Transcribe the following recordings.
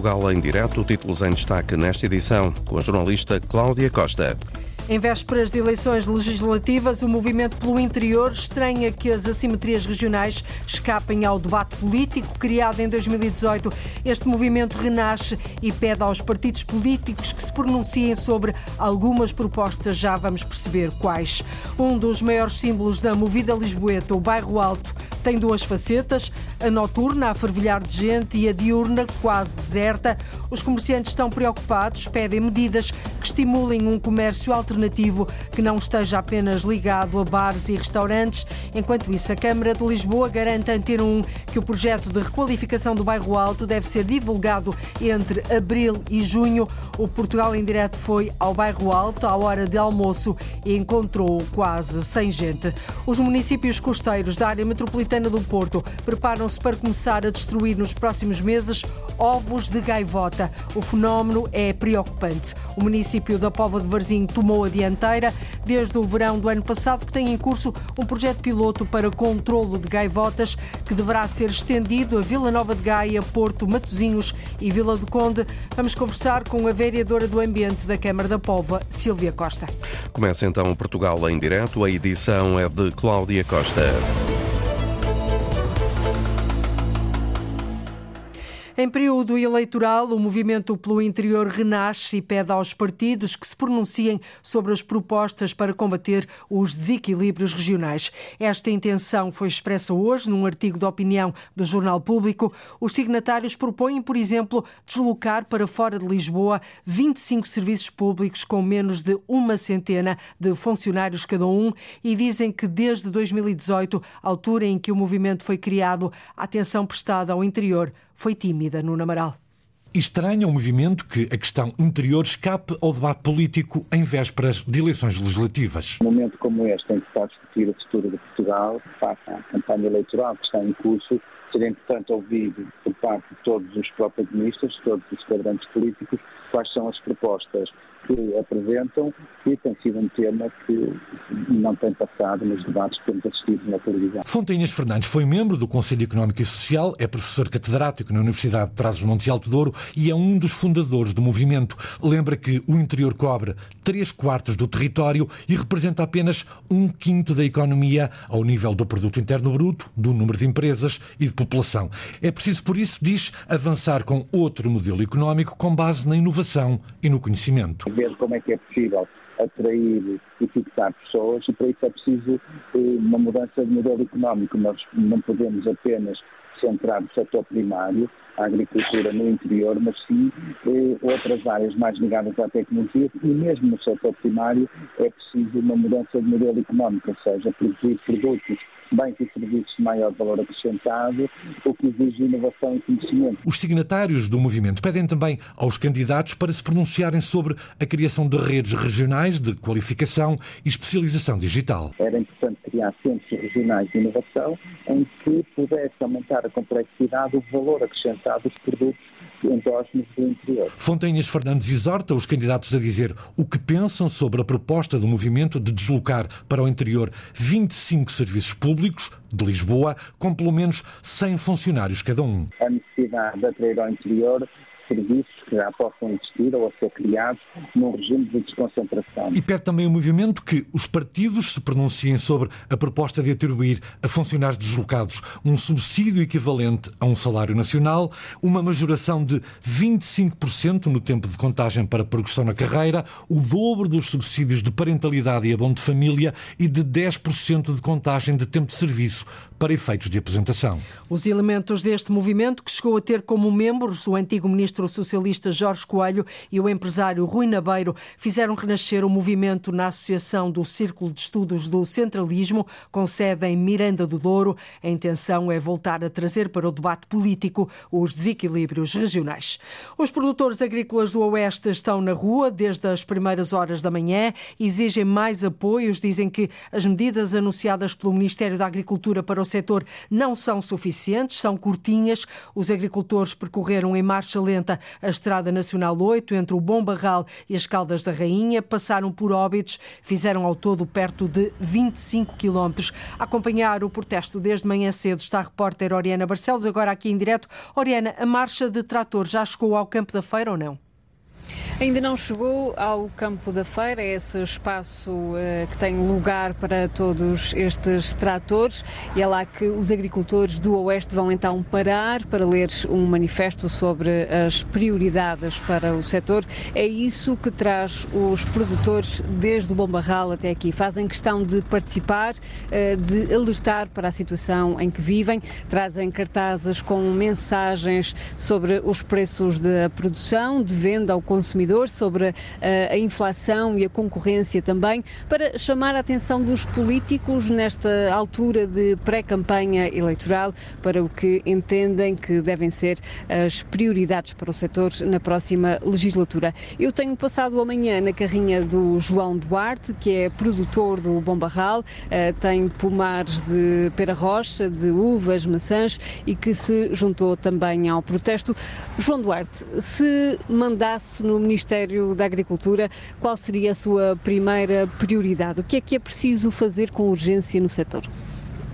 Portugal em direto, títulos em destaque nesta edição, com a jornalista Cláudia Costa. Em vésperas de eleições legislativas, o movimento pelo interior estranha que as assimetrias regionais escapem ao debate político criado em 2018. Este movimento renasce e pede aos partidos políticos que se pronunciem sobre algumas propostas, já vamos perceber quais. Um dos maiores símbolos da movida lisboeta, o bairro Alto, tem duas facetas, a noturna a fervilhar de gente e a diurna quase deserta. Os comerciantes estão preocupados, pedem medidas que estimulem um comércio alternativo que não esteja apenas ligado a bares e restaurantes. Enquanto isso, a Câmara de Lisboa garante Antena 1 que o projeto de requalificação do bairro Alto deve ser divulgado entre abril e junho. O Portugal em direto foi ao bairro Alto à hora de almoço e encontrou quase sem gente. Os municípios costeiros da área Metropolitana do Porto preparam-se para começar a destruir nos próximos meses ovos de gaivota. O fenómeno é preocupante. O município da Pova de Varzim tomou a dianteira desde o verão do ano passado, que tem em curso um projeto piloto para controlo de gaivotas que deverá ser estendido a Vila Nova de Gaia, Porto, Matozinhos e Vila do Conde. Vamos conversar com a vereadora do Ambiente da Câmara da Pova, Silvia Costa. Começa então Portugal em direto. A edição é de Cláudia Costa. Em período eleitoral, o movimento pelo interior renasce e pede aos partidos que se pronunciem sobre as propostas para combater os desequilíbrios regionais. Esta intenção foi expressa hoje num artigo de opinião do Jornal Público. Os signatários propõem, por exemplo, deslocar para fora de Lisboa 25 serviços públicos com menos de uma centena de funcionários cada um e dizem que desde 2018, altura em que o movimento foi criado, a atenção prestada ao interior foi tímida no Namaral. Estranha o movimento que a questão interior escape ao debate político em vésperas de eleições legislativas. Um momento como este, em que está a discutir o futuro de Portugal, face à campanha eleitoral que está em curso, seria importante ouvir por parte de todos os protagonistas, todos os quadrantes políticos, quais são as propostas que apresentam e tem sido um tema que não tem passado nos debates que temos assistido na televisão. Fontainhas Fernandes foi membro do Conselho Económico e Social, é professor catedrático na Universidade de Trás-os-Montes e Alto Douro e é um dos fundadores do movimento. Lembra que o interior cobre três quartos do território e representa apenas um quinto da economia ao nível do produto interno bruto, do número de empresas e de população. É preciso, por isso, diz, avançar com outro modelo económico com base na inovação e no conhecimento ver como é que é possível atrair e fixar pessoas e para isso é preciso eh, uma mudança de modelo económico. Nós não podemos apenas centrar o setor primário, a agricultura no interior, mas sim eh, outras áreas mais ligadas à tecnologia e mesmo no setor primário é preciso uma mudança de modelo económico, ou seja, produzir produtos bens e serviços de maior valor acrescentado, o que exige inovação e conhecimento. Os signatários do movimento pedem também aos candidatos para se pronunciarem sobre a criação de redes regionais de qualificação e especialização digital. Era importante criar centros regionais de inovação em que pudesse aumentar a complexidade, o valor acrescentado dos produtos endógenos do interior. Fontanhas Fernandes exorta os candidatos a dizer o que pensam sobre a proposta do movimento de deslocar para o interior 25 serviços públicos de Lisboa, com pelo menos 100 funcionários cada um. A necessidade de atrair ao interior serviços que já possam existir ou a ser criados num regime de desconcentração. E pede também o movimento que os partidos se pronunciem sobre a proposta de atribuir a funcionários deslocados um subsídio equivalente a um salário nacional, uma majoração de 25% no tempo de contagem para progressão na carreira, o dobro dos subsídios de parentalidade e abono de família e de 10% de contagem de tempo de serviço para efeitos de aposentação. Os elementos deste movimento, que chegou a ter como membros o antigo ministro socialista Jorge Coelho e o empresário Rui Nabeiro, fizeram renascer o movimento na Associação do Círculo de Estudos do Centralismo, com sede em Miranda do Douro. A intenção é voltar a trazer para o debate político os desequilíbrios regionais. Os produtores agrícolas do Oeste estão na rua desde as primeiras horas da manhã, exigem mais apoios, dizem que as medidas anunciadas pelo Ministério da Agricultura para o setor não são suficientes, são curtinhas. Os agricultores percorreram em marcha lenta a Estrada Nacional 8 entre o Bom Barral e as Caldas da Rainha, passaram por óbitos, fizeram ao todo perto de 25 quilómetros. Acompanhar o protesto desde manhã cedo está a repórter Oriana Barcelos, agora aqui em direto. Oriana, a marcha de trator já chegou ao campo da feira ou não? Ainda não chegou ao campo da feira, esse espaço uh, que tem lugar para todos estes tratores, e é lá que os agricultores do Oeste vão então parar para ler um manifesto sobre as prioridades para o setor. É isso que traz os produtores desde o Bom Barral até aqui. Fazem questão de participar, uh, de alertar para a situação em que vivem, trazem cartazes com mensagens sobre os preços da produção, de venda ao consumidor consumidor, sobre eh, a inflação e a concorrência também, para chamar a atenção dos políticos nesta altura de pré-campanha eleitoral para o que entendem que devem ser as prioridades para o setor na próxima legislatura. Eu tenho passado amanhã na carrinha do João Duarte, que é produtor do Bom Barral, eh, tem pomares de pera rocha, de uvas, maçãs e que se juntou também ao protesto. João Duarte, se mandasse no Ministério da Agricultura, qual seria a sua primeira prioridade? O que é que é preciso fazer com urgência no setor?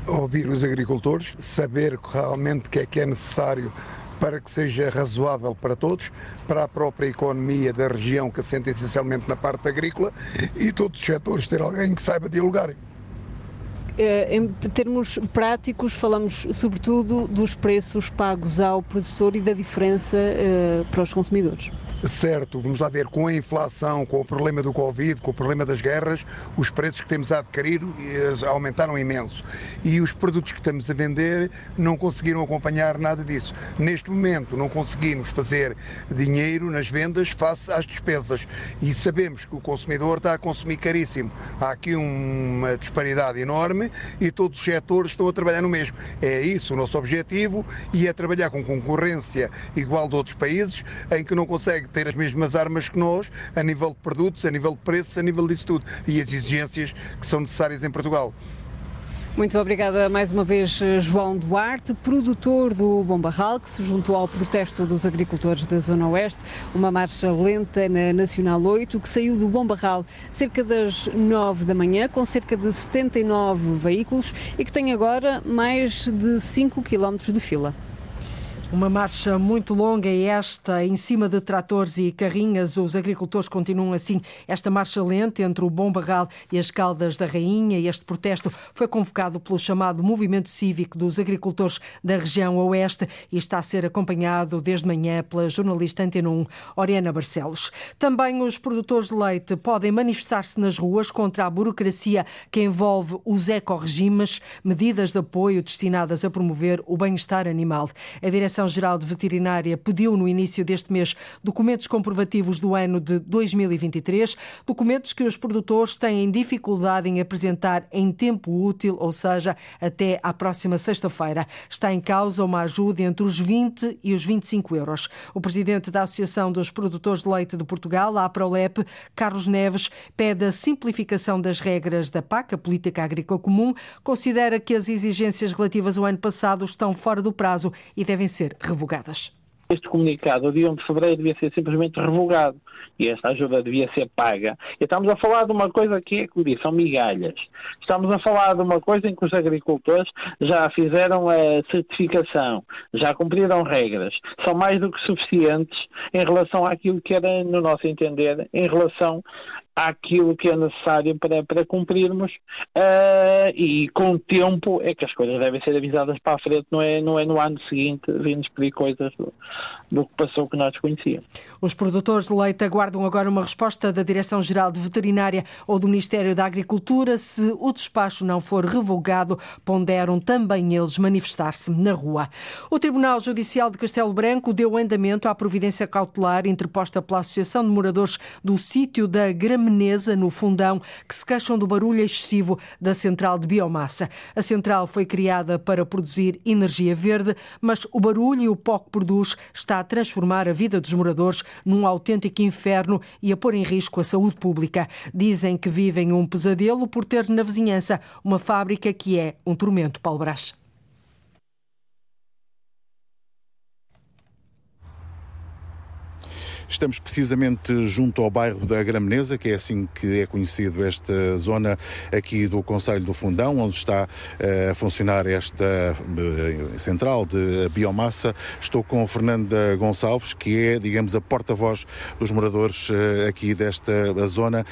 Ouvir os agricultores, saber realmente o que é que é necessário para que seja razoável para todos, para a própria economia da região que assenta essencialmente na parte agrícola e todos os setores ter alguém que saiba dialogar. Eh, em termos práticos, falamos sobretudo dos preços pagos ao produtor e da diferença eh, para os consumidores. Certo, vamos lá ver, com a inflação, com o problema do Covid, com o problema das guerras, os preços que temos a adquirir eh, aumentaram imenso. E os produtos que estamos a vender não conseguiram acompanhar nada disso. Neste momento não conseguimos fazer dinheiro nas vendas face às despesas. E sabemos que o consumidor está a consumir caríssimo. Há aqui uma disparidade enorme e todos os setores estão a trabalhar no mesmo. É isso o nosso objetivo e é trabalhar com concorrência igual de outros países em que não consegue ter as mesmas armas que nós, a nível de produtos, a nível de preços, a nível disso tudo. E as exigências que são necessárias em Portugal. Muito obrigada mais uma vez, João Duarte, produtor do Bom Barral, que se juntou ao protesto dos agricultores da Zona Oeste. Uma marcha lenta na Nacional 8, que saiu do Bom Barral cerca das 9 da manhã, com cerca de 79 veículos e que tem agora mais de 5 quilómetros de fila. Uma marcha muito longa e esta em cima de tratores e carrinhas. Os agricultores continuam assim esta marcha lenta entre o Bom Barral e as Caldas da Rainha. Este protesto foi convocado pelo chamado Movimento Cívico dos Agricultores da região Oeste e está a ser acompanhado desde manhã pela jornalista Antena 1, Oriana Barcelos. Também os produtores de leite podem manifestar-se nas ruas contra a burocracia que envolve os ecorregimes, medidas de apoio destinadas a promover o bem-estar animal. A direção Direção-Geral de Veterinária pediu no início deste mês documentos comprovativos do ano de 2023, documentos que os produtores têm dificuldade em apresentar em tempo útil, ou seja, até à próxima sexta-feira. Está em causa uma ajuda entre os 20 e os 25 euros. O presidente da Associação dos Produtores de Leite de Portugal, a APROLEP, Carlos Neves, pede a simplificação das regras da PAC, a Política Agrícola Comum, considera que as exigências relativas ao ano passado estão fora do prazo e devem ser ser revogadas. Este comunicado, dia 1 de fevereiro, devia ser simplesmente revogado e esta ajuda devia ser paga. E estamos a falar de uma coisa que é, como são migalhas. Estamos a falar de uma coisa em que os agricultores já fizeram a certificação, já cumpriram regras, são mais do que suficientes em relação àquilo que era, no nosso entender, em relação àquilo que é necessário para, para cumprirmos uh, e com tempo é que as coisas devem ser avisadas para a frente, não é, não é no ano seguinte vir-nos pedir coisas do, do, que passou que nós desconhecíamos. Os produtores de leite aguardam agora uma resposta da Direção-Geral de Veterinária ou do Ministério da Agricultura. Se o despacho não for revogado, ponderam também eles manifestar-se na rua. O Tribunal Judicial de Castelo Branco deu andamento à providência cautelar interposta pela Associação de Moradores do sítio da Graminha Meneza, no Fundão, que se queixam do barulho excessivo da central de biomassa. A central foi criada para produzir energia verde, mas o barulho e o pó que produz está a transformar a vida dos moradores num autêntico inferno e a pôr em risco a saúde pública. Dizem que vivem um pesadelo por ter na vizinhança uma fábrica que é um tormento, Paulo Brás. Estamos precisamente junto ao bairro da Grameneza, que é assim que é conhecido esta zona aqui do Conselho do Fundão, onde está a funcionar esta central de biomassa. Estou com Fernanda Gonçalves, que é, digamos, a porta-voz dos moradores aqui desta zona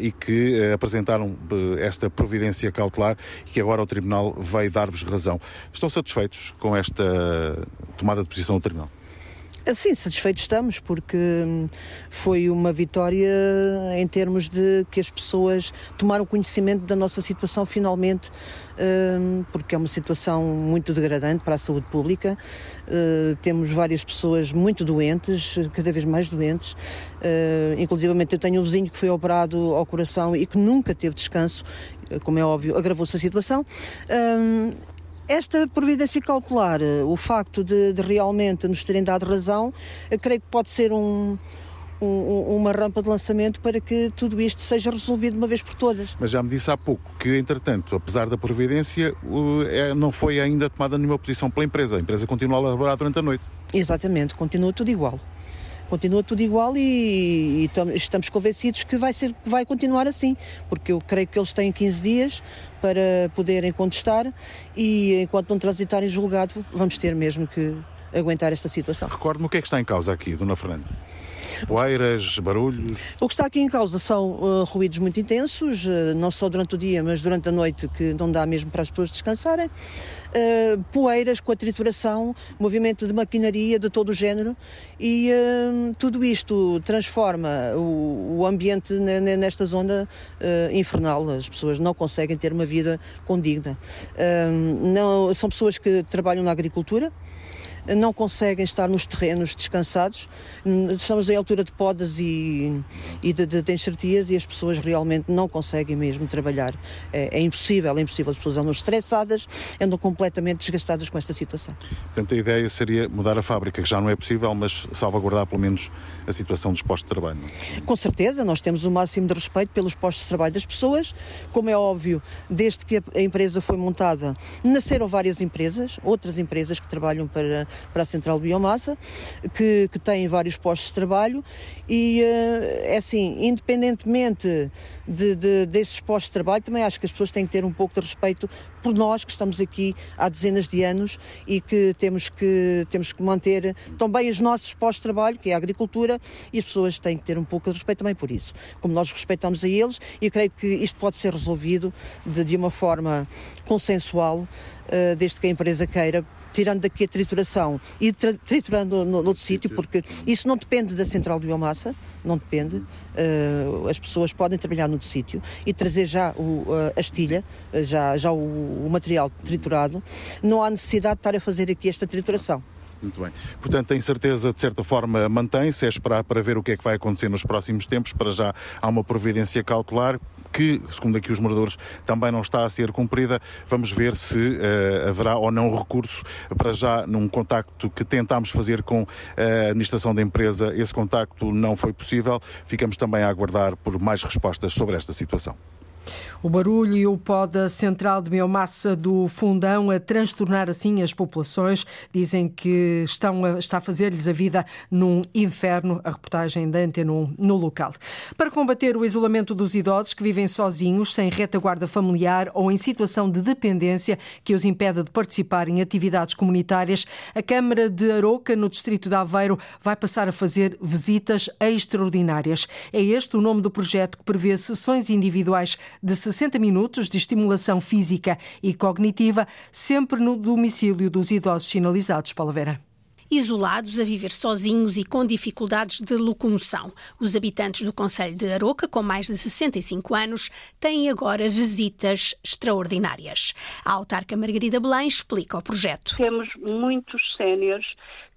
e que apresentaram esta providência cautelar e que agora o Tribunal vai dar-vos razão. Estão satisfeitos com esta tomada de posição do Tribunal? Sim, satisfeitos estamos, porque hum, foi uma vitória em termos de que as pessoas tomaram conhecimento da nossa situação finalmente, hum, porque é uma situação muito degradante para a saúde pública. Hum, temos várias pessoas muito doentes, cada vez mais doentes. Inclusive, eu tenho um vizinho que foi operado ao coração e que nunca teve descanso, como é óbvio, agravou-se a situação. Esta providência cautelar, o facto de, de realmente nos terem dado razão, creio que pode ser um, um, uma rampa de lançamento para que tudo isto seja resolvido de uma vez por todas. Mas já me disse há pouco que, entretanto, apesar da providência, é, não foi ainda tomada nenhuma posição pela empresa. A empresa continua a laborar durante a noite. Exatamente, continua tudo igual continua tudo igual e, e estamos convencidos que vai, ser, vai continuar assim, porque eu creio que eles têm 15 dias para poderem contestar e enquanto não transitarem julgado, vamos ter mesmo que aguentar esta situação. Recordo-me o que é que está em causa aqui, Dona Fernanda. Poeiras, barulhos? O que está aqui em causa são uh, ruídos muito intensos, uh, não só durante o dia, mas durante a noite, que não dá mesmo para as pessoas descansarem. Uh, poeiras com a trituração, movimento de maquinaria de todo o género e tudo isto transforma o, o ambiente nesta zona infernal. As pessoas não conseguem ter uma vida condigna. não, são pessoas que trabalham na agricultura, não conseguem estar nos terrenos descansados. Estamos em altura de podas e, e de, de, de enxertias e as pessoas realmente não conseguem mesmo trabalhar. É, é, impossível, é impossível. As pessoas andam estressadas, andam completamente desgastadas com esta situação. Portanto, a ideia seria mudar a fábrica, que já não é possível, mas salvaguardar pelo menos a situação dos postos de trabalho. Com certeza, nós temos o máximo de respeito pelos postos de trabalho das pessoas. Como é óbvio, desde que a empresa foi montada, nasceram várias empresas, outras empresas que trabalham para para a Central de Biomassa, que, que tem vários postos de trabalho e, uh, é assim, independentemente de, de, desses postos de trabalho, também acho que as pessoas têm que ter um pouco de respeito por nós que estamos aqui há dezenas de anos e que temos que, temos que manter também os nossos postos de trabalho, que é a agricultura, e as pessoas têm que ter um pouco de respeito também por isso. Como nós respeitamos a eles, e creio que isto pode ser resolvido de, de uma forma consensual, uh, desde que a empresa queira, tirando daqui a trituração e triturando no, outro sítio, porque isso não depende da central de biomassa, não depende. Uh, as pessoas podem trabalhar no sítio e trazer já o, uh, a estilha, já, já o, o material triturado. Não há necessidade de estar a fazer aqui esta trituração. Muito bem. Portanto, tem certeza, de certa forma, mantém-se, é esperar para ver o que é que vai acontecer nos próximos tempos. Para já há uma providência cautelar que, segundo aqui os moradores, também não está a ser cumprida. Vamos ver se uh, haverá ou não recurso. Para já, num contacto que tentámos fazer com a administração da empresa, esse contacto não foi possível. Ficamos também a aguardar por mais respostas sobre esta situação. O barulho e o pó da central de biomassa do Fundão a transtornar assim as populações. Dizem que estão a, está a fazer-lhes a vida num inferno. A reportagem da Antena 1 no local. Para combater o isolamento dos idosos que vivem sozinhos, sem retaguarda familiar ou em situação de dependência que os impede de participar em atividades comunitárias, a Câmara de Aroca, no distrito de Aveiro, vai passar a fazer visitas extraordinárias. É este o nome do projeto que prevê sessões individuais de 60 minutos de estimulação física e cognitiva, sempre no domicílio dos idosos sinalizados. Paula Vera isolados a viver sozinhos e com dificuldades de locomoção. Os habitantes do Conselho de Aroca, com mais de 65 anos, têm agora visitas extraordinárias. A autarca Margarida Belém explica o projeto. Temos muitos séniores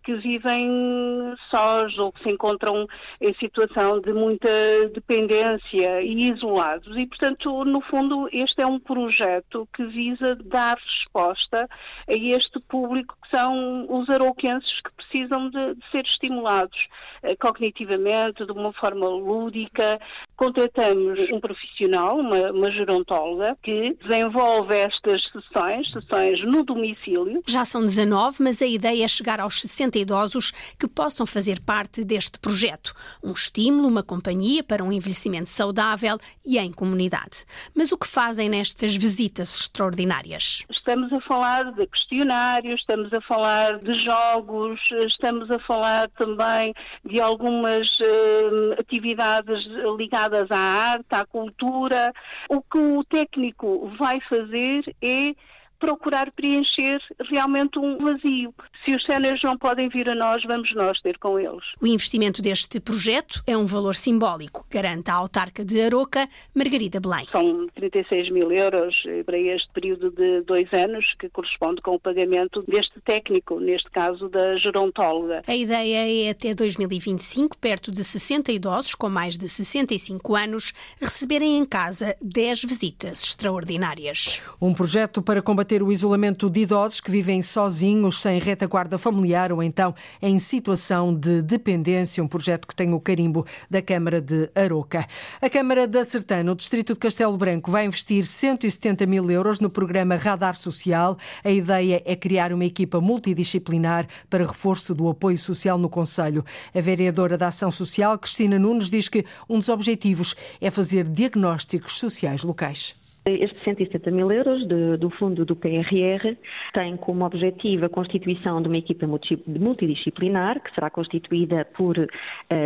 que vivem sós ou que se encontram em situação de muita dependência e isolados. E, portanto, no fundo, este é um projeto que visa dar resposta a este público que são os arouquenses que precisam de, de ser estimulados eh, cognitivamente, de uma forma lúdica. Contratamos um profissional, uma, uma gerontóloga, que desenvolve estas sessões, sessões no domicílio. Já são 19, mas a ideia é chegar aos 60 60 idosos que possam fazer parte deste projeto. Um estímulo, uma companhia para um envelhecimento saudável e em comunidade. Mas o que fazem nestas visitas extraordinárias? Estamos a falar de questionários, estamos a falar de jogos, estamos a falar também de algumas uh, atividades ligadas à arte, à cultura. O que o técnico vai fazer é procurar preencher realmente um vazio. Se os séniores não podem vir a nós, vamos nós ter com eles. O investimento deste projeto é um valor simbólico, garante a autarca de Aroca, Margarida Belém. São 36 mil euros para este período de dois anos, que corresponde com o pagamento deste técnico, neste caso da gerontóloga. A ideia é até 2025, perto de 60 idosos com mais de 65 anos, receberem em casa 10 visitas extraordinárias. Um projeto para combater combater o isolamento de idosos que vivem sozinhos, sem retaguarda familiar ou então em situação de dependência, um projeto que tem o carimbo da Câmara de Aroca. A Câmara da Sertã, no distrito de Castelo Branco, vai investir 170 mil euros no programa Radar Social. A ideia é criar uma equipa multidisciplinar para reforço do apoio social no Conselho. A vereadora da Ação Social, Cristina Nunes, diz que um dos objetivos é fazer diagnósticos sociais locais. Estes 170 mil euros de, do fundo do PRR tem como objetivo a constituição de uma equipa multidisciplinar, que será constituída por uh,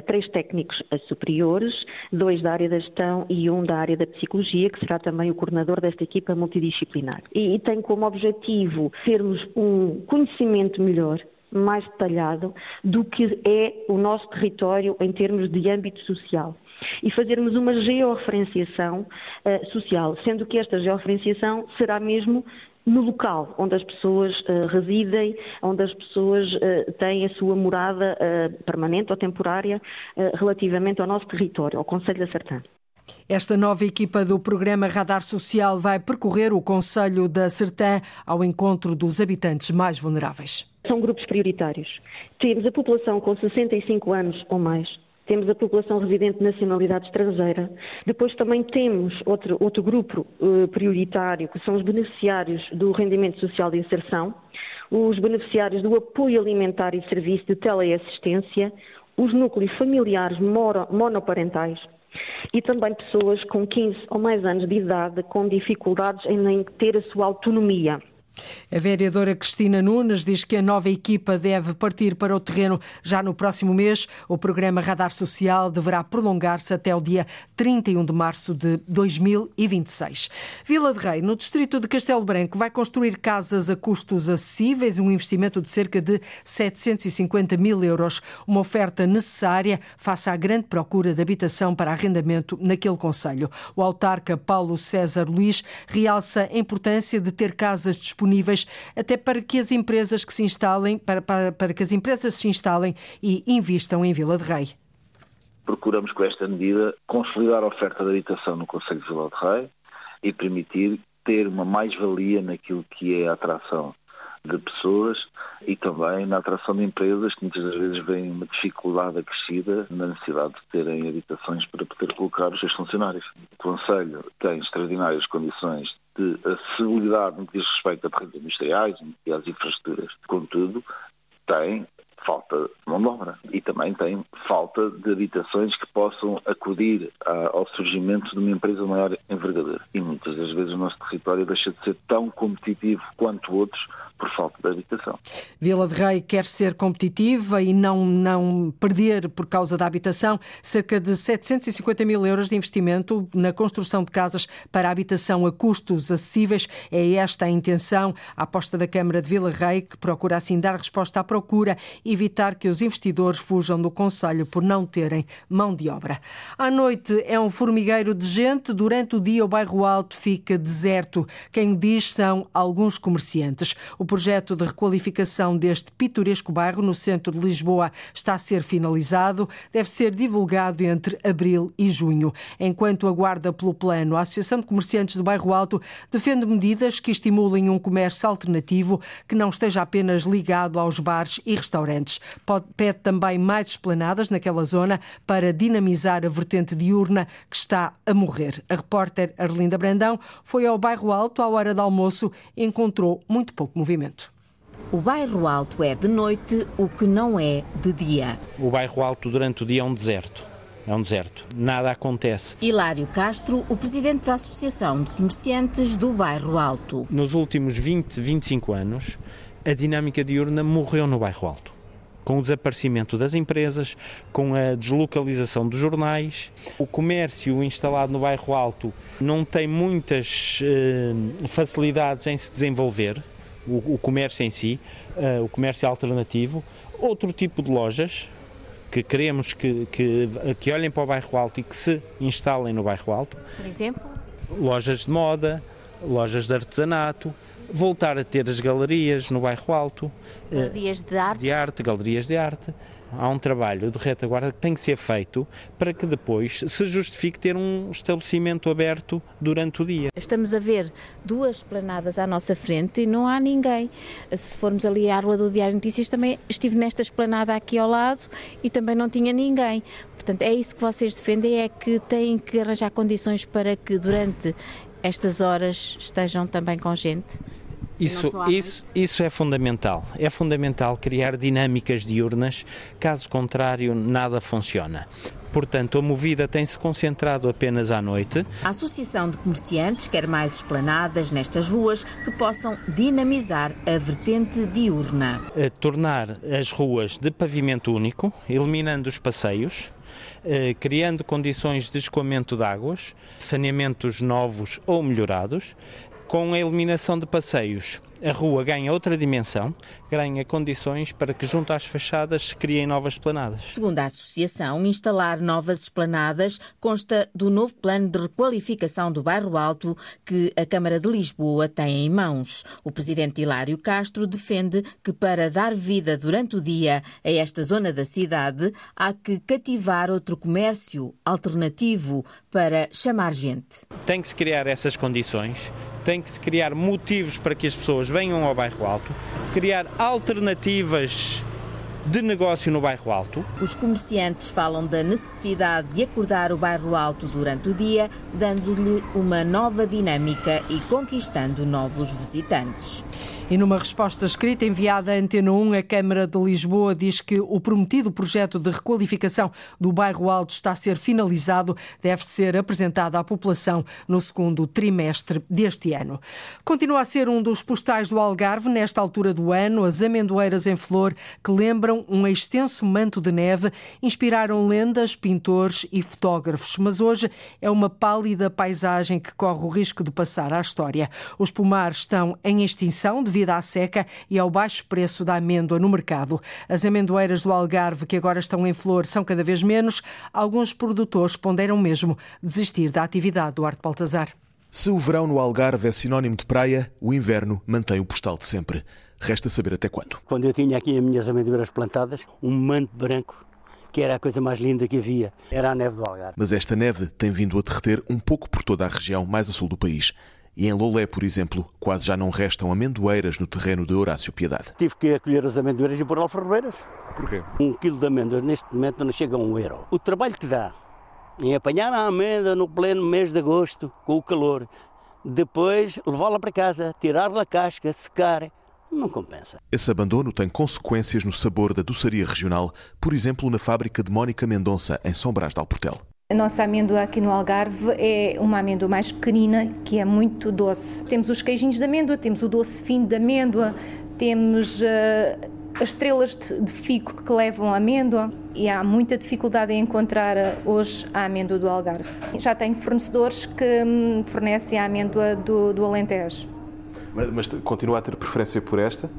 três técnicos superiores, dois da área da gestão e um da área da psicologia, que será também o coordenador desta equipa multidisciplinar. E, e tem como objetivo termos um conhecimento melhor mais detalhado do que é o nosso território em termos de âmbito social e fazermos uma georreferenciação uh, social, sendo que esta georreferenciação será mesmo no local onde as pessoas uh, residem, onde as pessoas uh, têm a sua morada permanente ou temporária relativamente ao nosso território, ao Conselho da Sertã. Esta nova equipa do programa Radar Social vai percorrer o Conselho da Sertã ao encontro dos habitantes mais vulneráveis. São grupos prioritários. Temos a população com 65 anos ou mais, temos a população residente de nacionalidade estrangeira. Depois também temos outro, outro grupo uh, prioritário, que são os beneficiários do rendimento social de inserção, os beneficiários do apoio alimentar e serviço de teleassistência, os núcleos familiares monoparentais e também pessoas com 15 ou mais anos de idade com dificuldades em ter a sua autonomia. A vereadora Cristina Nunes diz que a nova equipa deve partir para o terreno já no próximo mês. O programa Radar Social deverá prolongar-se até o dia 31 de março de 2026. Vila de Rei, no distrito de Castelo Branco, vai construir casas a custos acessíveis, um investimento de cerca de 750 mil euros, uma oferta necessária face à grande procura de habitação para arrendamento naquele conselho. O autarca Paulo César Luís realça a importância de ter casas disponíveis disponíveis até para que as empresas que se instalem, para, para, para que as empresas se instalem e invistam em Vila de Rei. Procuramos com esta medida consolidar a oferta de habitação no Conselho de Vila de Rei e permitir ter uma mais-valia naquilo que é a atração de pessoas e também na atração de empresas que muitas das vezes veem uma dificuldade acrescida na necessidade de terem habitações para poder colocar os seus funcionários. O Conselho tem extraordinárias condições de acessibilidade no que diz respeito a terrenos industriais e às infraestruturas. Contudo, tem falta de mão de obra e também tem falta de habitações que possam acudir ao surgimento de uma empresa maior envergadura. E muitas das vezes o nosso território deixa de ser tão competitivo quanto outros por falta de habitação. Vila de Rei quer ser competitiva e não, não perder por causa da habitação cerca de 750 mil euros de investimento na construção de casas para habitação a custos acessíveis. É esta a intenção, a aposta da Câmara de Vila Rei, que procura assim dar resposta à procura e evitar que os investidores fujam do Conselho por não terem mão de obra. À noite é um formigueiro de gente, durante o dia o bairro Alto fica deserto. Quem diz são alguns comerciantes. O projeto de requalificação deste pitoresco bairro no centro de Lisboa está a ser finalizado. Deve ser divulgado entre abril e junho. Enquanto aguarda pelo plano, a Associação de Comerciantes do Bairro Alto defende medidas que estimulem um comércio alternativo que não esteja apenas ligado aos bares e restaurantes. Pede também mais esplanadas naquela zona para dinamizar a vertente diurna que está a morrer. A repórter Arlinda Brandão foi ao Bairro Alto à hora do almoço e encontrou muito pouco movimento movimento. O bairro Alto é de noite o que não é de dia. O bairro Alto durante o dia é um deserto. É um deserto. Nada acontece. Hilário Castro, o presidente da Associação de Comerciantes do Bairro Alto. Nos últimos 20, 25 anos, a dinâmica diurna morreu no Bairro Alto. Com o desaparecimento das empresas, com a deslocalização dos jornais, o comércio instalado no Bairro Alto não tem muitas uh, facilidades em se desenvolver o, o comércio em si, uh, o comércio alternativo, outro tipo de lojas que queremos que, que, que olhem para o bairro Alto e que se instalem no bairro Alto. Por exemplo? Lojas de moda, lojas de artesanato, voltar a ter as galerias no bairro Alto. Galerias de arte? De arte, galerias de arte há um trabalho de retaguarda que tem que ser feito para que depois se justifique ter um estabelecimento aberto durante o dia. Estamos a ver duas esplanadas à nossa frente e não há ninguém. Se formos ali à Rua do Diário Notícias, também estive nesta esplanada aqui ao lado e também não tinha ninguém. Portanto, é isso que vocês defendem, é que têm que arranjar condições para que durante estas horas estejam também com gente? Isso, isso, isso é fundamental. É fundamental criar dinâmicas diurnas, caso contrário, nada funciona. Portanto, a movida tem-se concentrado apenas à noite. A Associação de Comerciantes quer mais esplanadas nestas ruas que possam dinamizar a vertente diurna. A tornar as ruas de pavimento único, eliminando os passeios, eh, criando condições de escoamento de águas, saneamentos novos ou melhorados, com a eliminação de passeios, a rua ganha outra dimensão, ganha condições para que, junto às fachadas, se criem novas esplanadas. Segundo a Associação, instalar novas esplanadas consta do novo plano de requalificação do Bairro Alto que a Câmara de Lisboa tem em mãos. O presidente Hilário Castro defende que, para dar vida durante o dia a esta zona da cidade, há que cativar outro comércio alternativo para chamar gente. Tem que se criar essas condições tem que se criar motivos para que as pessoas venham ao bairro Alto, criar alternativas de negócio no bairro Alto. Os comerciantes falam da necessidade de acordar o bairro Alto durante o dia, dando-lhe uma nova dinâmica e conquistando novos visitantes. E numa resposta escrita enviada à Antena 1, a Câmara de Lisboa diz que o prometido projeto de requalificação do bairro Alto está a ser finalizado, deve ser apresentado à população no segundo trimestre deste ano. Continua a ser um dos postais do Algarve nesta altura do ano, as amendoeiras em flor que lembram um extenso manto de neve, inspiraram lendas, pintores e fotógrafos, mas hoje é uma pálida paisagem que corre o risco de passar à história. Os pomares estão em extinção devido devido à seca e ao baixo preço da amêndoa no mercado. As amendoeiras do Algarve, que agora estão em flor, são cada vez menos. Alguns produtores ponderam mesmo desistir da atividade do Arte Baltazar. Se o verão no Algarve é sinónimo de praia, o inverno mantém o postal de sempre. Resta saber até quando. Quando eu tinha aqui as minhas amendoeiras plantadas, um manto branco que era a coisa mais linda que havia. Era a neve do Algarve. Mas esta neve tem vindo a derreter um pouco por toda a região mais a sul do país. E em Lolé, por exemplo, quase já não restam amendoeiras no terreno de Horácio Piedade. Tive que acolher as amendoeiras e pôr alfarrobeiras. Porquê? Um quilo de amêndoas neste momento não chega a um euro. O trabalho que dá em apanhar a amêndoa no pleno mês de agosto, com o calor, depois levá-la para casa, tirar-lhe a casca, secar, não compensa. Esse abandono tem consequências no sabor da doçaria regional, por exemplo, na fábrica de Mónica Mendonça, em São Brás de Alportel. A nossa amêndoa aqui no Algarve é uma amêndoa mais pequenina, que é muito doce. Temos os queijinhos de amêndoa, temos o doce fino de amêndoa, temos uh, as estrelas de, de figo que levam amêndoa e há muita dificuldade em encontrar eh, hoje a amêndoa do Algarve. Já tenho fornecedores que hum, fornecem a amêndoa do, do Alentejo. Mas, mas continua a ter preferência por esta?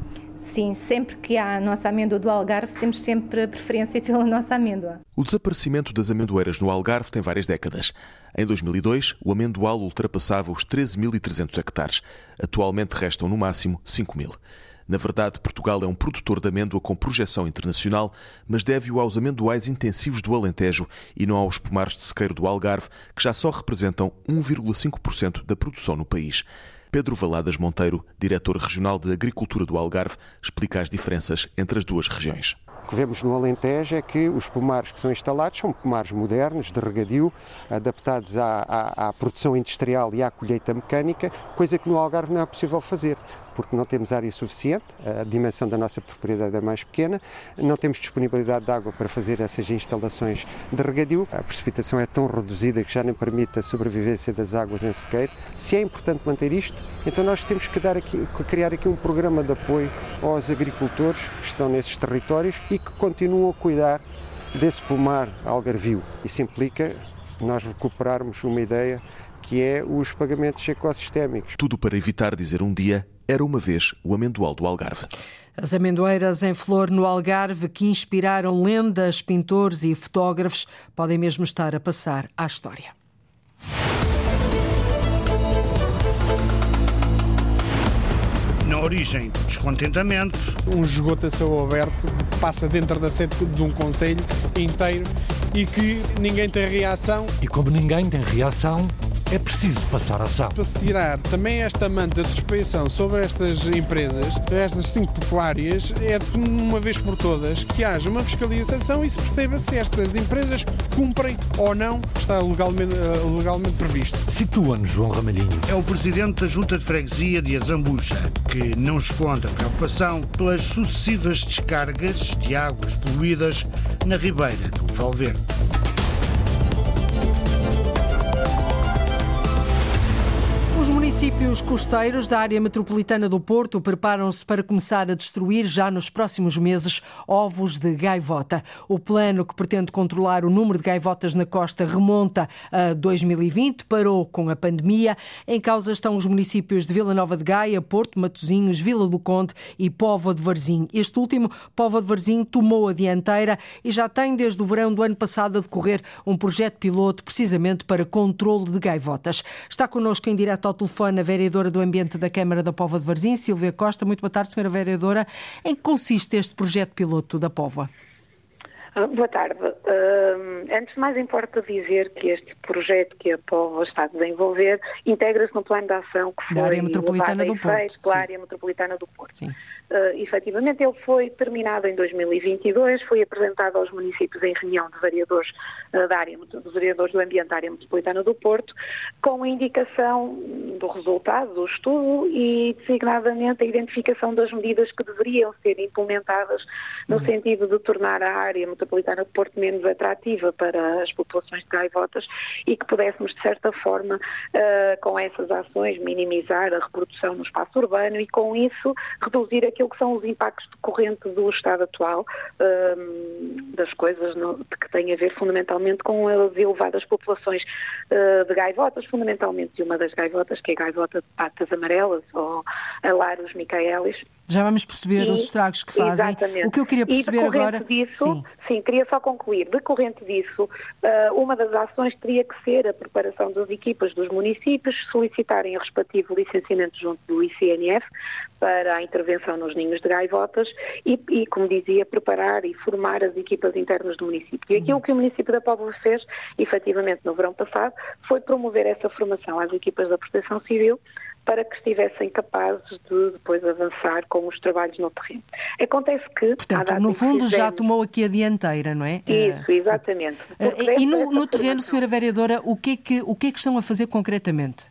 Sim, sempre que há a nossa amêndoa do Algarve, temos sempre preferência pela nossa amêndoa. O desaparecimento das amendoeiras no Algarve tem várias décadas. Em 2002, o amendoal ultrapassava os 13.300 hectares. Atualmente restam no máximo 5.000. Na verdade, Portugal é um produtor de amêndoa com projeção internacional, mas deve-o aos amendoais intensivos do Alentejo e não aos pomares de sequeiro do Algarve, que já só representam 1,5% da produção no país. Pedro Valadas Monteiro, diretor regional de Agricultura do Algarve, explica as diferenças entre as duas regiões. O que vemos no Alentejo é que os pomares que são instalados são pomares modernos, de regadio, adaptados à, à, à produção industrial e à colheita mecânica, coisa que no Algarve não é possível fazer porque não temos área suficiente, a dimensão da nossa propriedade é mais pequena, não temos disponibilidade de água para fazer essas instalações de regadio, a precipitação é tão reduzida que já nem permite a sobrevivência das águas em sequeiro. Se é importante manter isto, então nós temos que dar aqui, criar aqui um programa de apoio aos agricultores que estão nesses territórios e que continuam a cuidar desse pomar algarvio. Isso implica nós recuperarmos uma ideia que é os pagamentos ecossistémicos. Tudo para evitar dizer um dia era uma vez o amendoal do Algarve. As amendoeiras em flor no Algarve que inspiraram lendas, pintores e fotógrafos podem mesmo estar a passar à história. Na origem do descontentamento. Um esgoto a céu aberto passa dentro da sede de um conselho inteiro e que ninguém tem reação. E como ninguém tem reação, é preciso passar a ação. Para se tirar também esta manta de suspeição sobre estas empresas, estas cinco pecuárias, é de uma vez por todas que haja uma fiscalização e se perceba se estas empresas cumprem ou não está legalmente, legalmente previsto. Situa-nos, João Ramalhinho. É o presidente da Junta de Freguesia de Azambuja, que não esconde a preocupação pelas sucessivas descargas de águas poluídas na ribeira do Valverde. Municípios costeiros da área metropolitana do Porto preparam-se para começar a destruir já nos próximos meses ovos de gaivota. O plano que pretende controlar o número de gaivotas na costa remonta a 2020, parou com a pandemia. Em causa estão os municípios de Vila Nova de Gaia, Porto, Matosinhos, Vila do Conde e Póvoa de Varzim. Este último, Póvoa de Varzim, tomou a dianteira e já tem desde o verão do ano passado a decorrer um projeto piloto precisamente para controlo de gaivotas. Está connosco em direto ao telefone a vereadora do Ambiente da Câmara da Póvoa de Varzim, Silvia Costa. Muito boa tarde, senhora vereadora. Em que consiste este projeto piloto da Póvoa? Boa tarde. Uh, antes de mais, importa dizer que este projeto que a Póvoa está a desenvolver integra-se no plano de ação que foi da área metropolitana do Porto. pela área metropolitana do Porto. Sim. Uh, efetivamente, ele foi terminado em 2022, foi apresentado aos municípios em reunião de vereadores uh, da área, dos vereadores do ambiente da área metropolitana do Porto, com a indicação do resultado do estudo e, designadamente, a identificação das medidas que deveriam ser implementadas no uhum. sentido de tornar a área metropolitana do Porto menos atrativa para as populações de gaivotas e que pudéssemos, de certa forma, uh, com essas ações, minimizar a reprodução no espaço urbano e, com isso, reduzir aquilo que são os impactos decorrentes do estado atual uh, das coisas no, que têm a ver fundamentalmente com as elevadas populações uh, de gaivotas, fundamentalmente de uma das gaivotas, que é a gaivota de patas amarelas ou a Larus micaelis. Já vamos perceber e, os estragos que fazem. Exatamente. O que eu queria perceber agora. Disso, sim. sim, queria só concluir. Decorrente disso, uma das ações teria que ser a preparação das equipas dos municípios solicitarem o respectivo licenciamento junto do ICNF para a intervenção nos ninhos de gaivotas e, e, como dizia, preparar e formar as equipas internas do município. E aquilo que o município da Póvoa fez, efetivamente, no verão passado, foi promover essa formação às equipas da Proteção Civil para que estivessem capazes de depois avançar com os trabalhos no terreno. Acontece que. Portanto, no fundo fizemos... já tomou aqui a dianteira, não é? Isso, exatamente. E no, no terreno, Sra. Vereadora, o que, é que, o que é que estão a fazer concretamente?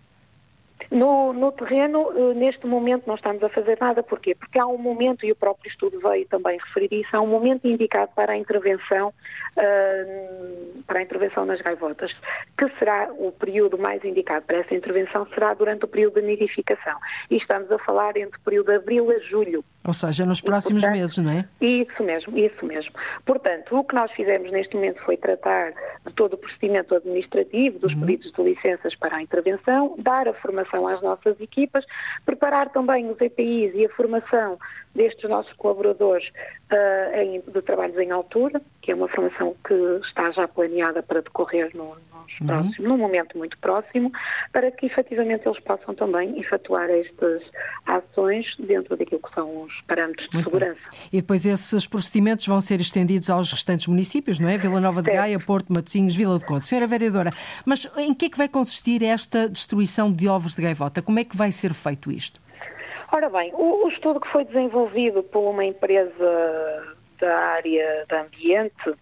No, no, terreno, eh, neste momento, não estamos a fazer nada. Porquê? Porque há um momento, e o próprio estudo veio também referir isso, há um momento indicado para a intervenção, uh, para a intervenção nas gaivotas, que será o período mais indicado para essa intervenção, será durante o período de nidificação. E estamos a falar entre o período de abril a julho. Ou seja, nos próximos portanto, meses, não é? Isso mesmo, isso mesmo. Portanto, o que nós fizemos neste momento foi tratar de todo o procedimento administrativo, dos uhum. pedidos de licenças para a intervenção, dar a formação às nossas equipas, preparar também os EPIs e a formação destes nossos colaboradores uh, em, de trabalhos em altura, que é uma formação que está já planeada para decorrer no, uhum. próximos, num momento muito próximo, para que efetivamente eles possam também efetuar estas ações dentro daquilo que são os parâmetros de muito segurança. Bem. E depois esses procedimentos vão ser estendidos aos restantes municípios, não é? Vila Nova de certo. Gaia, Porto, Matosinhos, Vila de Conde. Senhora Vereadora, mas em que é que vai consistir esta destruição de ovos de gaivota? Como é que vai ser feito isto? Ora bem, o, o estudo que foi desenvolvido por uma empresa da área de ambiente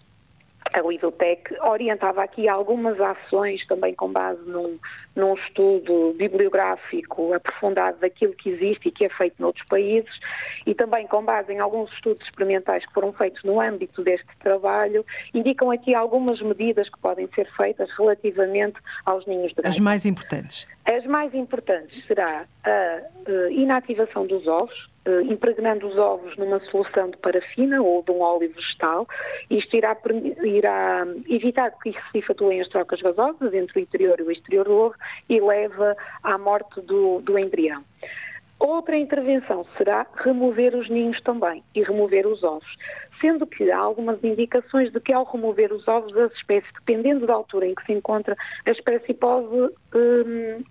a Lidotec orientava aqui algumas ações também com base num, num estudo bibliográfico aprofundado daquilo que existe e que é feito noutros países e também com base em alguns estudos experimentais que foram feitos no âmbito deste trabalho, indicam aqui algumas medidas que podem ser feitas relativamente aos ninhos de As mais importantes. As mais importantes será a uh, inativação dos ovos, uh, impregnando os ovos numa solução de parafina ou de um óleo vegetal. Isto irá, irá evitar que se efetuem as trocas gasosas entre o interior e o exterior do ovo e leva à morte do, do embrião. Outra intervenção será remover os ninhos também e remover os ovos, sendo que há algumas indicações de que ao remover os ovos das espécies, dependendo da altura em que se encontra, a espécie pode, hum,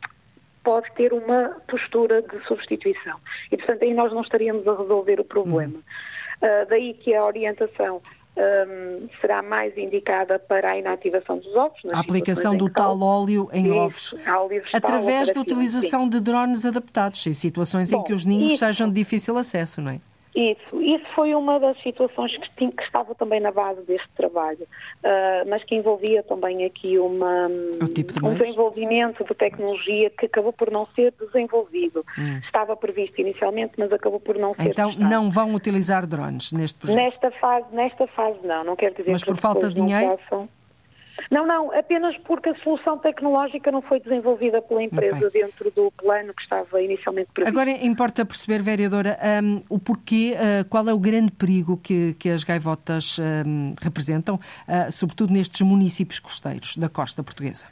pode ter uma postura de substituição. E, portanto, aí nós não estaríamos a resolver o problema. Uh, daí que a orientação um, será mais indicada para a inativação dos ovos. A aplicação do tal óleo em ovos. Através da utilização sim. de drones adaptados, em situações Bom, em que os ninhos isso. sejam de difícil acesso, não é? Isso, isso foi uma das situações que, tinha, que estava também na base deste trabalho, uh, mas que envolvia também aqui uma, tipo de um desenvolvimento de tecnologia que acabou por não ser desenvolvido. Hum. Estava previsto inicialmente, mas acabou por não ser. Então testado. não vão utilizar drones neste projeto? Nesta fase, nesta fase não, não quer dizer mas que por falta de dinheiro. Possam. Não, não, apenas porque a solução tecnológica não foi desenvolvida pela empresa okay. dentro do plano que estava inicialmente previsto. Agora importa perceber, vereadora, um, o porquê, uh, qual é o grande perigo que, que as gaivotas um, representam, uh, sobretudo nestes municípios costeiros da costa portuguesa?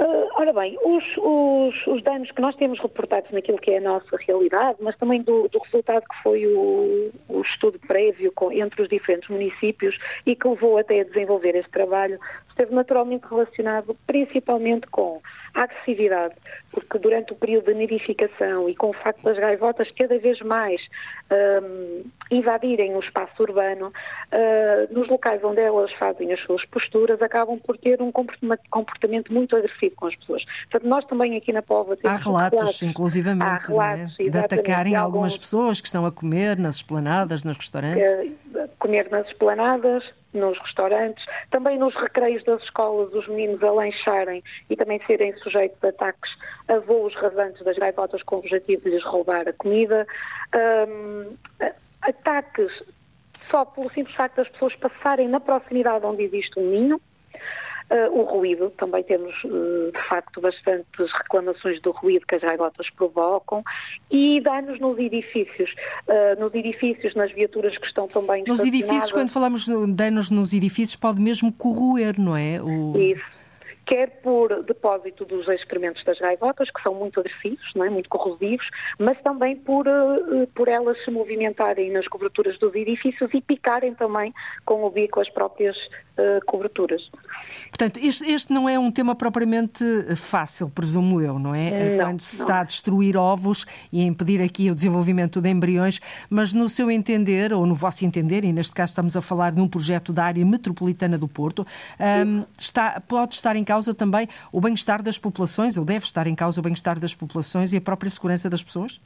Uh, ora bem, os, os, os, danos que nós temos reportados naquilo que é a nossa realidade, mas também do, do resultado que foi o, o estudo prévio com, entre os diferentes municípios e que levou até a desenvolver este trabalho, esteve naturalmente relacionado principalmente com a agressividade, porque durante o período de nidificação e com o facto das gaivotas cada vez mais um, invadirem o espaço urbano, uh, nos locais onde elas fazem as suas posturas, acabam por ter um comportamento muito agressivo com as pessoas. Portanto, nós também aqui na Pova temos Há relatos, relatos inclusivamente, Há relatos, é? de atacarem algumas pessoas que estão a comer nas esplanadas, nos restaurantes. Uh, comer nas esplanadas, nos restaurantes, também nos recreios das escolas, os meninos a lancharem e também serem sujeitos a ataques a voos rasantes das gaivotas com o objetivo de lhes roubar a comida, um, ataques só pelo simples facto das pessoas passarem na proximidade onde existe um ninho, Uh, o ruído, também temos uh, de facto bastantes reclamações do ruído que as gaivotas provocam e danos nos edifícios, uh, nos edifícios, nas viaturas que estão também Nos edifícios, quando falamos de danos nos edifícios, pode mesmo corroer, não é? O... Isso quer por depósito dos excrementos das gaivotas, que são muito agressivos, não é? muito corrosivos, mas também por, por elas se movimentarem nas coberturas dos edifícios e picarem também com o bico as próprias uh, coberturas. Portanto, este, este, não é um tema propriamente fácil, presumo eu, não é? Não, Quando se não. está a destruir ovos e a impedir aqui o desenvolvimento de embriões, mas no seu entender, ou no vosso entender, e neste caso estamos a falar de um projeto da área metropolitana do Porto, um, está, pode estar em causa também o bem-estar das populações, ou deve estar em causa o bem-estar das populações e a própria segurança das pessoas?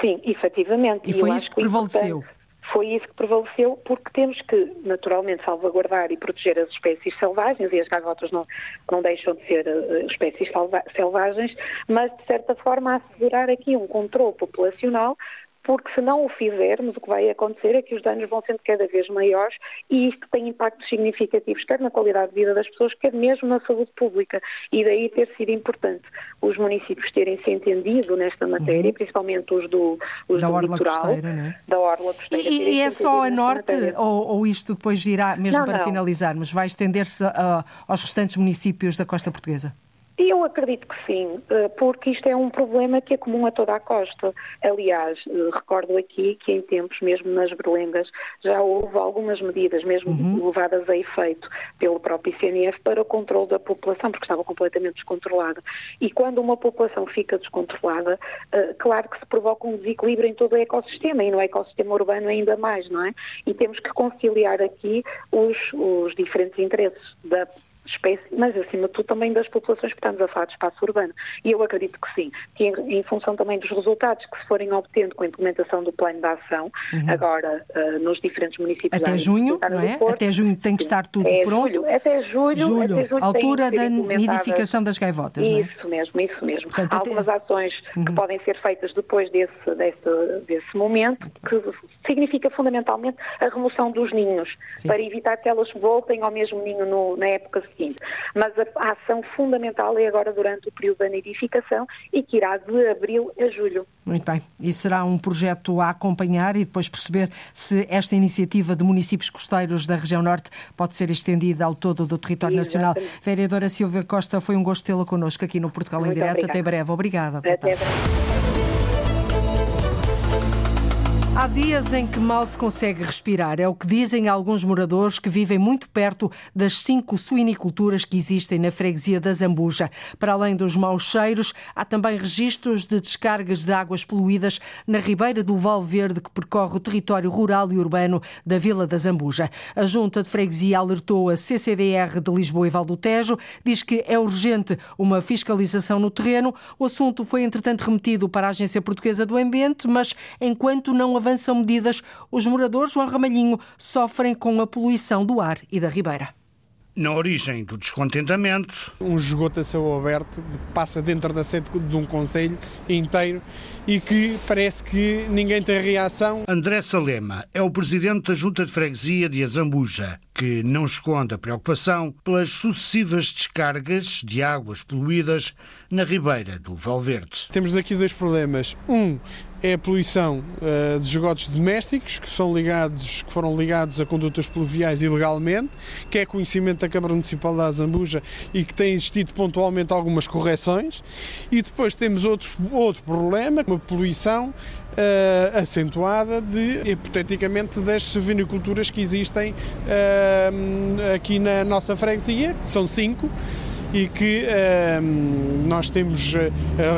Sim, efetivamente. E foi isso que prevaleceu. Foi isso que prevaleceu, porque temos que, naturalmente, salvaguardar e proteger as espécies selvagens, e as gaivotas não, não deixam de ser uh, espécies selvagens, mas, de certa forma, assegurar aqui um controle populacional porque se não o fizermos, o que vai acontecer é que os danos vão sendo cada vez maiores e isto tem impactos significativos, quer na qualidade de vida das pessoas, quer mesmo na saúde pública. E daí ter sido importante os municípios terem se entendido nesta matéria, uhum. principalmente os do, os da do Orla litoral, Costeira, não é? da Orla Costeira. E, e é só a norte ou, ou, isto depois irá, mesmo não, para não. finalizarmos, vai estender-se aos restantes municípios da costa portuguesa? Eu acredito que sim, eh, porque isto é um problema que é comum a toda a costa. Aliás, eh, recordo aqui que em tempos, mesmo nas berlengas, já houve algumas medidas, mesmo uhum. levadas a efeito pelo próprio ICNF, para o controle da população, porque estava completamente descontrolada. E quando uma população fica descontrolada, eh, claro que se provoca um desequilíbrio em todo o ecossistema, e no ecossistema urbano ainda mais, não é? E temos que conciliar aqui os, os diferentes interesses da espécie, mas acima de tudo também das populações, porque estamos a falar de espaço urbano. E eu acredito que sim, que em, em função também dos resultados que se forem obtendo com a implementação do plano de ação, uhum. agora uh, nos diferentes municípios. Até junho, não é? Porto, até junho tem que estar tudo é pronto. Julho, até julho, julho, até julho altura da nidificação das gaivotas, isso não é? mesmo, isso mesmo. Portanto, Há algumas até... ações uhum. que podem ser feitas depois desse, desse, desse momento, que significa fundamentalmente a remoção dos ninhos, Sim. para evitar que elas voltem ao mesmo ninho no, na época seguinte. Mas a, a, ação fundamental é agora durante o período da nidificação e que irá de abril a julho. Muito bem. E será um projeto a acompanhar e depois perceber se esta iniciativa de municípios costeiros da região norte pode ser estendida ao todo do território Exatamente. nacional. Vereadora Silvia Costa, foi um gosto tê-la connosco aqui no Portugal Muito em Direto. Obrigada. Até breve. Obrigada. Até breve. Há dias em que mal se consegue respirar, é o que dizem alguns moradores que vivem muito perto das cinco suiniculturas que existem na freguesia da Zambuja. Para além dos maus cheiros, há também registros de descargas de águas poluídas na ribeira do Val Verde que percorre o território rural e urbano da Vila da Zambuja. A Junta de Freguesia alertou a CCDR de Lisboa e Val do Tejo, diz que é urgente uma fiscalização no terreno. O assunto foi, entretanto, remetido para a Agência Portuguesa do Ambiente, mas enquanto não avançam medidas, os moradores, João Ramalhinho, sofrem com a poluição do ar e da ribeira na origem do descontentamento. Um esgoto a céu aberto passa dentro da sede de um conselho inteiro e que parece que ninguém tem reação. André Salema é o presidente da Junta de Freguesia de Azambuja, que não esconde a preocupação pelas sucessivas descargas de águas poluídas na ribeira do Valverde. Temos aqui dois problemas. Um é a poluição uh, de esgotos domésticos que são ligados, que foram ligados a condutas pluviais ilegalmente, que é conhecimento da Câmara Municipal da Azambuja e que tem existido pontualmente algumas correções. E depois temos outro, outro problema, uma poluição uh, acentuada de, hipoteticamente, das viniculturas que existem uh, aqui na nossa freguesia, que são cinco e que uh, nós temos uh,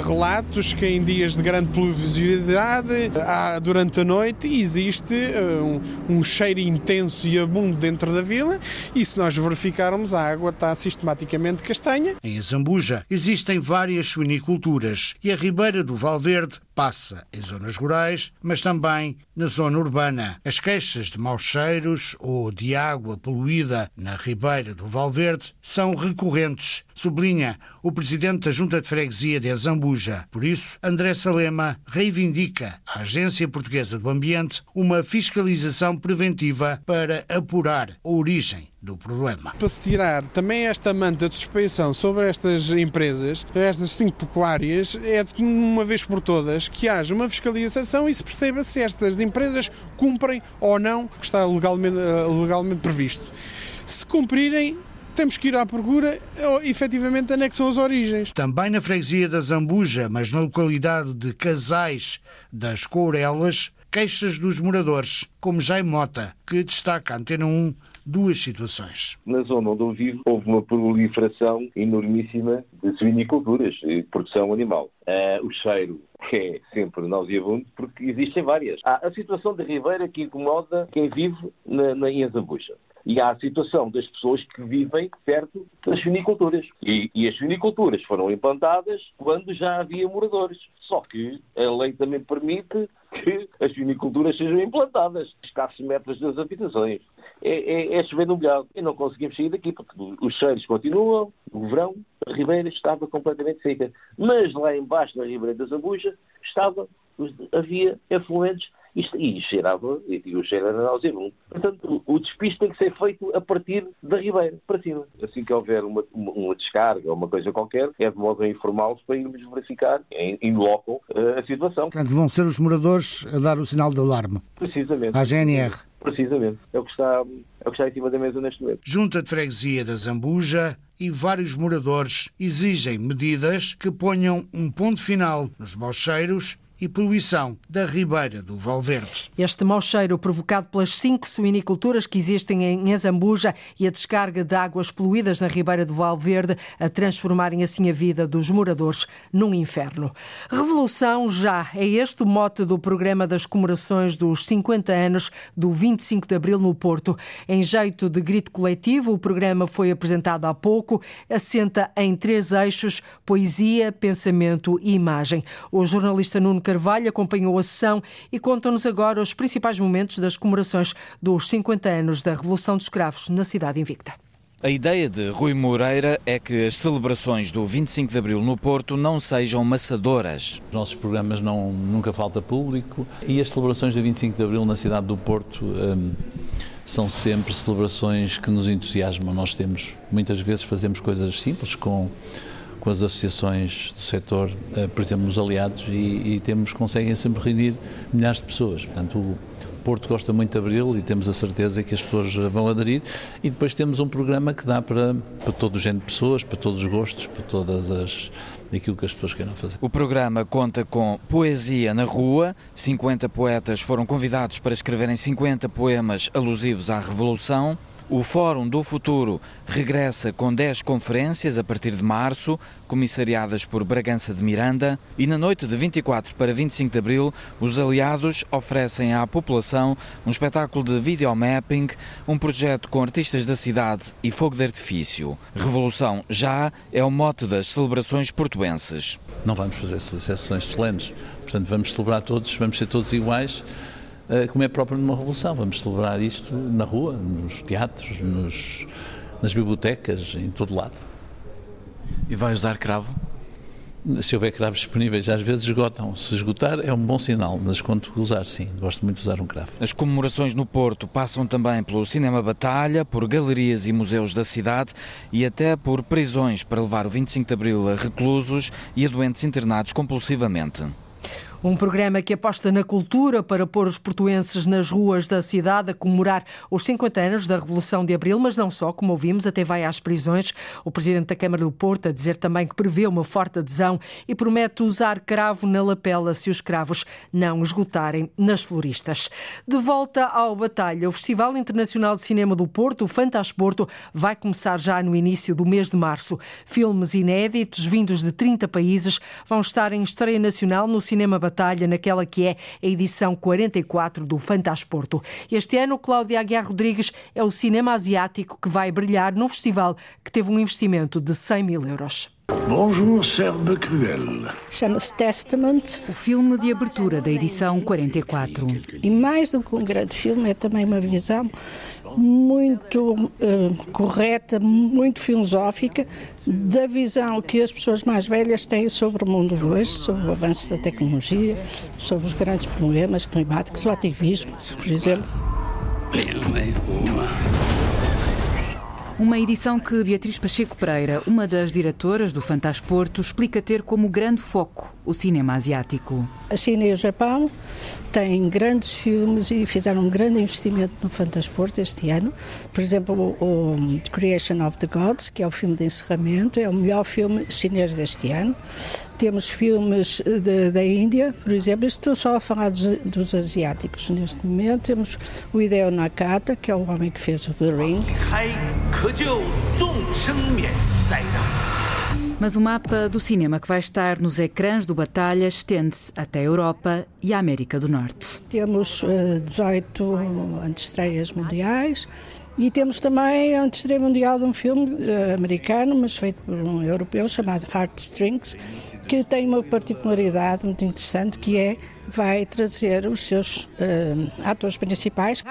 relatos que em dias de grande pluviosidade, há, durante a noite, existe uh, um, um, cheiro intenso e abundo dentro da vila e se nós verificarmos a água está sistematicamente castanha. Em Zambuja existem várias suiniculturas e a ribeira do Valverde passa em zonas rurais, mas também na zona urbana. As queixas de maus cheiros ou de água poluída na ribeira do Valverde são recorrentes, sublinha o presidente da Junta de Freguesia de Azambuja. Por isso, André Salema reivindica à Agência Portuguesa do Ambiente uma fiscalização preventiva para apurar a origem do problema. Para se tirar também esta manta de suspeição sobre estas empresas, estas cinco pecuárias, é de uma vez por todas que haja uma fiscalização e se perceba se estas empresas cumprem ou não o que está legalmente, legalmente previsto. Se cumprirem, temos que ir à procura, efetivamente anexam as origens. Também na freguesia da Zambuja, mas na localidade de Casais das Courelas, queixas dos moradores, como Jaime Mota, que destaca a Antena 1 duas situações. Na zona onde eu vivo, houve uma proliferação enormíssima de suiniculturas e produção animal. Uh, o cheiro é sempre nauseabundo porque existem várias. Há a situação da Ribeira que incomoda quem vive na, na, em Azambuja. E há a situação das pessoas que vivem perto das suiniculturas. E, e as suiniculturas foram implantadas quando já havia moradores. Só que a lei também permite que as suiniculturas sejam implantadas, escassos metros das habitações é, é, é chover no molhado. E não conseguimos sair daqui, porque os cheiros continuam, no verão, a ribeira estava completamente seca. Mas lá embaixo, na Ribeira da Zambuja, estava, havia efluentes e, e cheirava, e o cheiro era nauseabundo. Portanto, o, o despiste tem que ser feito a partir da ribeira, para cima. Assim que houver uma, uma descarga ou uma coisa qualquer, é de modo a informá-los para irmos verificar em, em loco a situação. Portanto, vão ser os moradores a dar o sinal de alarme. Precisamente. À GNR. Precisamente. É o que está, é o que está em cima da mesa neste momento. Junta de Freguesia da Zambuja e vários moradores exigem medidas que ponham um ponto final nos maus cheiros e poluição da Ribeira do Valverde. Este mau cheiro provocado pelas cinco suiniculturas que existem em Zambuja e a descarga de águas poluídas na Ribeira do Valverde a transformarem assim a vida dos moradores num inferno. Revolução já é este o mote do programa das comemorações dos 50 anos do 25 de Abril no Porto. Em jeito de grito coletivo, o programa foi apresentado há pouco, assenta em três eixos: poesia, pensamento e imagem. O jornalista Nuno Carvalho acompanhou a sessão e conta-nos agora os principais momentos das comemorações dos 50 anos da Revolução dos Escravos na cidade invicta. A ideia de Rui Moreira é que as celebrações do 25 de Abril no Porto não sejam maçadoras. Os nossos programas não, nunca falta público e as celebrações do 25 de Abril na cidade do Porto hum, são sempre celebrações que nos entusiasmam. Nós temos, muitas vezes fazemos coisas simples com com as associações do setor, eh, por exemplo, nos aliados, e, e temos, conseguem sempre reunir milhares de pessoas. Portanto, o, Porto gosta muito de Abril e temos a certeza que as pessoas vão aderir. E depois temos um programa que dá para, para todo o género de pessoas, para todos os gostos, para todas as aquilo que as pessoas queiram fazer. O programa conta com poesia na rua. 50 poetas foram convidados para escreverem 50 poemas alusivos à Revolução. O Fórum do Futuro regressa com 10 conferências a partir de março, comissariadas por Bragança de Miranda, e na noite de 24 para 25 de abril, os aliados oferecem à população um espetáculo de videomapping, um projeto com artistas da cidade e fogo de artifício. Revolução já é o mote das celebrações portuenses. Não vamos fazer sessões solenes, portanto vamos celebrar todos, vamos ser todos iguais como é próprio numa revolução. Vamos celebrar isto na rua, nos teatros, nos, nas bibliotecas, em todo lado. E vai usar cravo? Se houver cravos disponíveis, às vezes esgotam. Se esgotar é um bom sinal, mas quando usar, sim, gosto muito de usar um cravo. As comemorações no Porto passam também pelo Cinema Batalha, por galerias e museus da cidade e até por prisões para levar o 25 de Abril a reclusos e a doentes internados compulsivamente. Um programa que aposta na cultura para pôr os portuenses nas ruas da cidade a comemorar os 50 anos da Revolução de Abril, mas não só, como ouvimos, até vai às prisões. O Presidente da Câmara do Porto a dizer também que prevê uma forte adesão e promete usar cravo na lapela se os cravos não esgotarem nas floristas. De volta ao Batalha, o Festival Internacional de Cinema do Porto, o Fantasporto, vai começar já no início do mês de março. Filmes inéditos vindos de 30 países vão estar em estreia nacional no Cinema Batalha batalha naquela que é a edição 44 do Fantasporto. Este ano, Cláudia Aguiar Rodrigues é o cinema asiático que vai brilhar no festival que teve um investimento de 100 mil euros. Bonjour, Serbe Cruel. Chama-se Testament. O filme de abertura da edição 44. E mais do que um grande filme, é também uma visão muito uh, correta, muito filosófica da visão que as pessoas mais velhas têm sobre o mundo de hoje, sobre o avanço da tecnologia, sobre os grandes problemas climáticos, o ativismo, por exemplo. Bem, bem, uma edição que Beatriz Pacheco Pereira, uma das diretoras do Fantasporto, explica ter como grande foco o cinema asiático. A China e o Japão têm grandes filmes e fizeram um grande investimento no Fantasporto este ano. Por exemplo, o, o Creation of the Gods, que é o filme de encerramento, é o melhor filme chinês deste ano. Temos filmes de, da Índia, por exemplo, estou só a falar dos, dos, asiáticos neste momento. Temos o Hideo Nakata, que é o homem que fez o The Ring. Mas o mapa do cinema que vai estar nos ecrãs do Batalha estende-se até a Europa e a América do Norte. Temos uh, 18 antestreias mundiais, e temos também a antestreia mundial de um filme uh, americano, mas feito por um europeu, chamado Heartstrings, que tem uma particularidade muito interessante, que é vai trazer os seus uh, atores principais.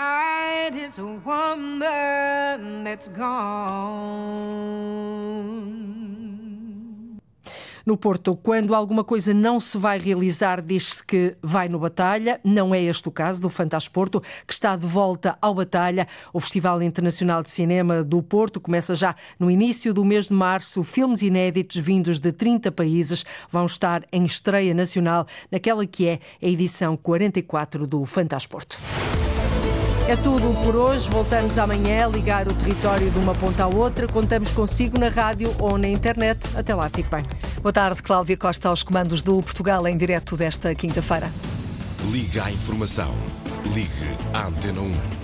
No Porto, quando alguma coisa não se vai realizar, diz-se que vai no Batalha. Não é este o caso do Fantasporto, que está de volta ao Batalha. O Festival Internacional de Cinema do Porto começa já no início do mês de março. Filmes inéditos vindos de 30 países vão estar em estreia nacional naquela que é a edição 44 do Fantasporto. É tudo por hoje. Voltamos amanhã a ligar o território de uma ponta à outra. Contamos consigo na rádio ou na internet. Até lá, fique bem. Boa tarde, Cláudia Costa, aos comandos do Portugal em direto desta quinta-feira. Liga à informação. Ligue à Antena 1.